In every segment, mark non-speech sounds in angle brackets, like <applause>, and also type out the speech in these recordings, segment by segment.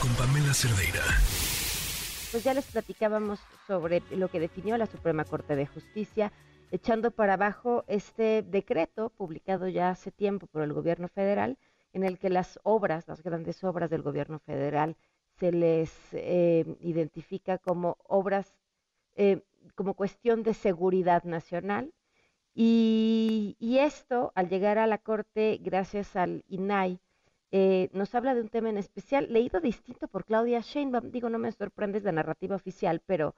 Con Pamela Cerdeira. Pues ya les platicábamos sobre lo que definió la Suprema Corte de Justicia, echando para abajo este decreto publicado ya hace tiempo por el gobierno federal, en el que las obras, las grandes obras del gobierno federal, se les eh, identifica como obras, eh, como cuestión de seguridad nacional. Y, esto, al llegar a la Corte, gracias al INAI, eh, nos habla de un tema en especial, leído distinto por Claudia Sheinbaum. Digo, no me sorprende la narrativa oficial, pero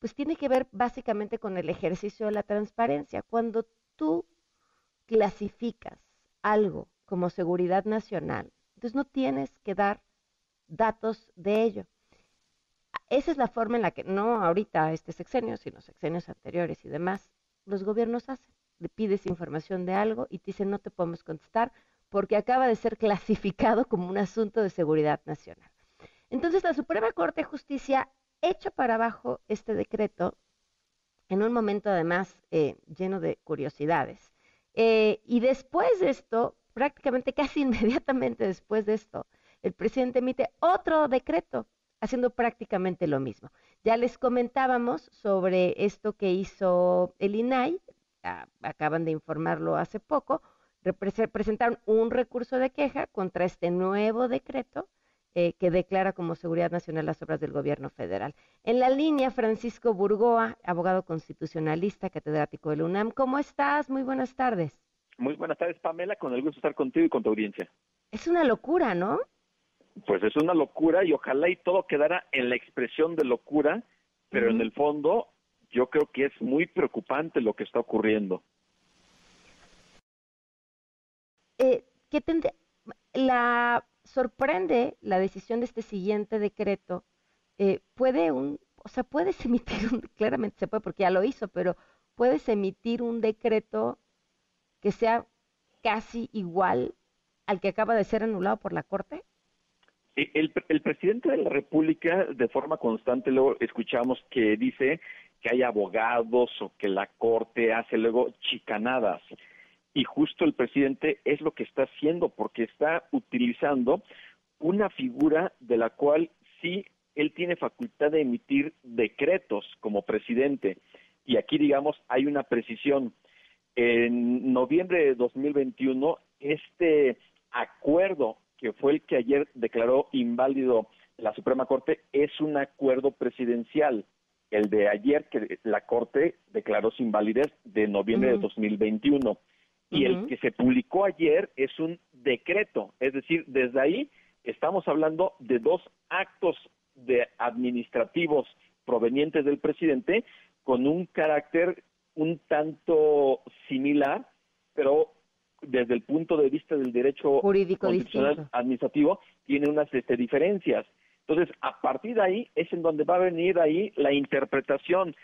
pues tiene que ver básicamente con el ejercicio de la transparencia. Cuando tú clasificas algo como seguridad nacional, entonces no tienes que dar datos de ello. Esa es la forma en la que, no ahorita este sexenio, sino sexenios anteriores y demás, los gobiernos hacen. Le pides información de algo y te dicen no te podemos contestar porque acaba de ser clasificado como un asunto de seguridad nacional. Entonces la Suprema Corte de Justicia echa para abajo este decreto en un momento además eh, lleno de curiosidades. Eh, y después de esto, prácticamente <laughs> casi inmediatamente después de esto, el presidente emite otro decreto haciendo prácticamente lo mismo. Ya les comentábamos sobre esto que hizo el INAI, acaban de informarlo hace poco, presentaron un recurso de queja contra este nuevo decreto eh, que declara como seguridad nacional las obras del gobierno federal. En la línea, Francisco Burgoa, abogado constitucionalista, catedrático del UNAM. ¿Cómo estás? Muy buenas tardes. Muy buenas tardes, Pamela. Con el gusto de estar contigo y con tu audiencia. Es una locura, ¿no? Pues es una locura y ojalá y todo quedara en la expresión de locura, pero en el fondo yo creo que es muy preocupante lo que está ocurriendo. Eh, ¿qué la sorprende la decisión de este siguiente decreto. Eh, puede un, o sea, puedes <laughs> emitir un, claramente se puede porque ya lo hizo, pero puedes emitir un decreto que sea casi igual al que acaba de ser anulado por la Corte. El, el presidente de la República, de forma constante, luego escuchamos que dice que hay abogados o que la Corte hace luego chicanadas y justo el presidente es lo que está haciendo porque está utilizando una figura de la cual sí él tiene facultad de emitir decretos como presidente. Y aquí digamos hay una precisión. En noviembre de 2021 este acuerdo que fue el que ayer declaró inválido la Suprema Corte es un acuerdo presidencial. El de ayer que la Corte declaró sin validez de noviembre de 2021 y el que se publicó ayer es un decreto, es decir, desde ahí estamos hablando de dos actos de administrativos provenientes del presidente con un carácter un tanto similar, pero desde el punto de vista del derecho jurídico administrativo tiene unas este, diferencias. Entonces, a partir de ahí es en donde va a venir ahí la interpretación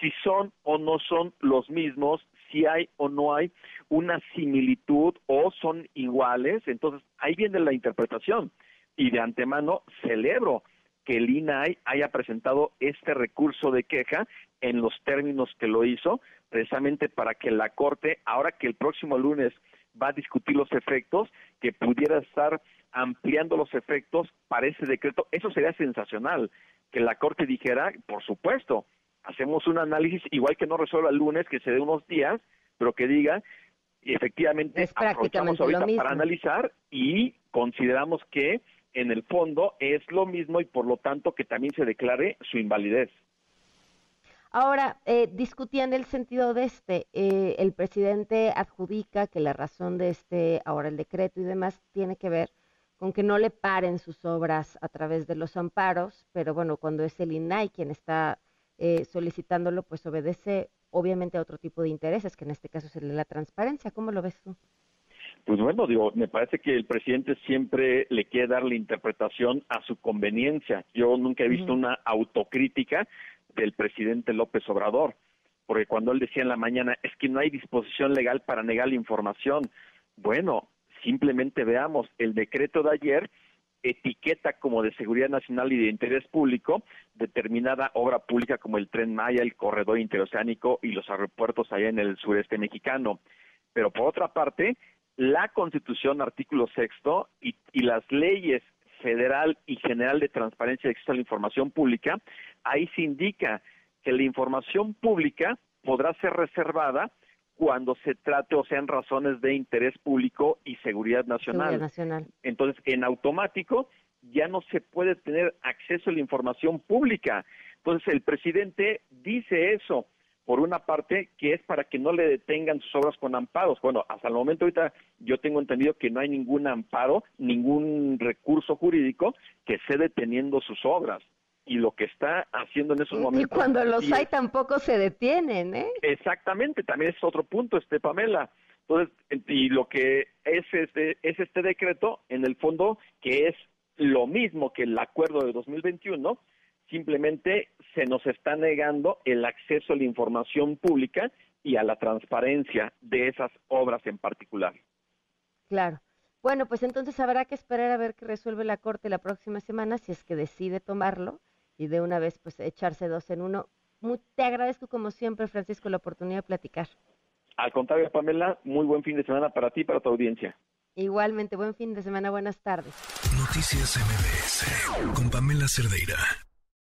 si son o no son los mismos, si hay o no hay una similitud o son iguales, entonces ahí viene la interpretación. Y de antemano celebro que el INAI haya presentado este recurso de queja en los términos que lo hizo, precisamente para que la Corte, ahora que el próximo lunes va a discutir los efectos, que pudiera estar ampliando los efectos para ese decreto, eso sería sensacional, que la Corte dijera, por supuesto, hacemos un análisis igual que no resuelva el lunes, que se dé unos días, pero que diga, y efectivamente es aprovechamos ahorita para analizar y consideramos que en el fondo es lo mismo y por lo tanto que también se declare su invalidez. Ahora, eh, discutían el sentido de este, eh, el presidente adjudica que la razón de este, ahora el decreto y demás, tiene que ver con que no le paren sus obras a través de los amparos, pero bueno, cuando es el INAI quien está eh, solicitándolo, pues obedece obviamente a otro tipo de intereses, que en este caso es el de la transparencia. ¿Cómo lo ves tú? Pues bueno, digo, me parece que el presidente siempre le quiere dar la interpretación a su conveniencia. Yo nunca he visto una autocrítica del presidente López Obrador, porque cuando él decía en la mañana, es que no hay disposición legal para negar la información. Bueno, simplemente veamos el decreto de ayer etiqueta como de seguridad nacional y de interés público determinada obra pública como el tren Maya, el corredor interoceánico y los aeropuertos allá en el sureste mexicano. Pero por otra parte, la Constitución, artículo sexto, y, y las leyes Federal y General de Transparencia y Acceso a la Información Pública, ahí se indica que la información pública podrá ser reservada cuando se trate o sean razones de interés público y seguridad nacional. nacional. Entonces, en automático ya no se puede tener acceso a la información pública. Entonces, el presidente dice eso, por una parte, que es para que no le detengan sus obras con amparos. Bueno, hasta el momento ahorita yo tengo entendido que no hay ningún amparo, ningún recurso jurídico que esté deteniendo sus obras y lo que está haciendo en esos momentos. Y cuando los hay tampoco se detienen, ¿eh? Exactamente, también es otro punto, este Pamela. Entonces, y lo que es este, es este decreto, en el fondo, que es lo mismo que el acuerdo de 2021, simplemente se nos está negando el acceso a la información pública y a la transparencia de esas obras en particular. Claro. Bueno, pues entonces habrá que esperar a ver qué resuelve la Corte la próxima semana, si es que decide tomarlo y de una vez pues echarse dos en uno. te agradezco como siempre, Francisco, la oportunidad de platicar. Al contrario, Pamela, muy buen fin de semana para ti y para tu audiencia. Igualmente, buen fin de semana, buenas tardes. Noticias MBS con Pamela Cerdeira.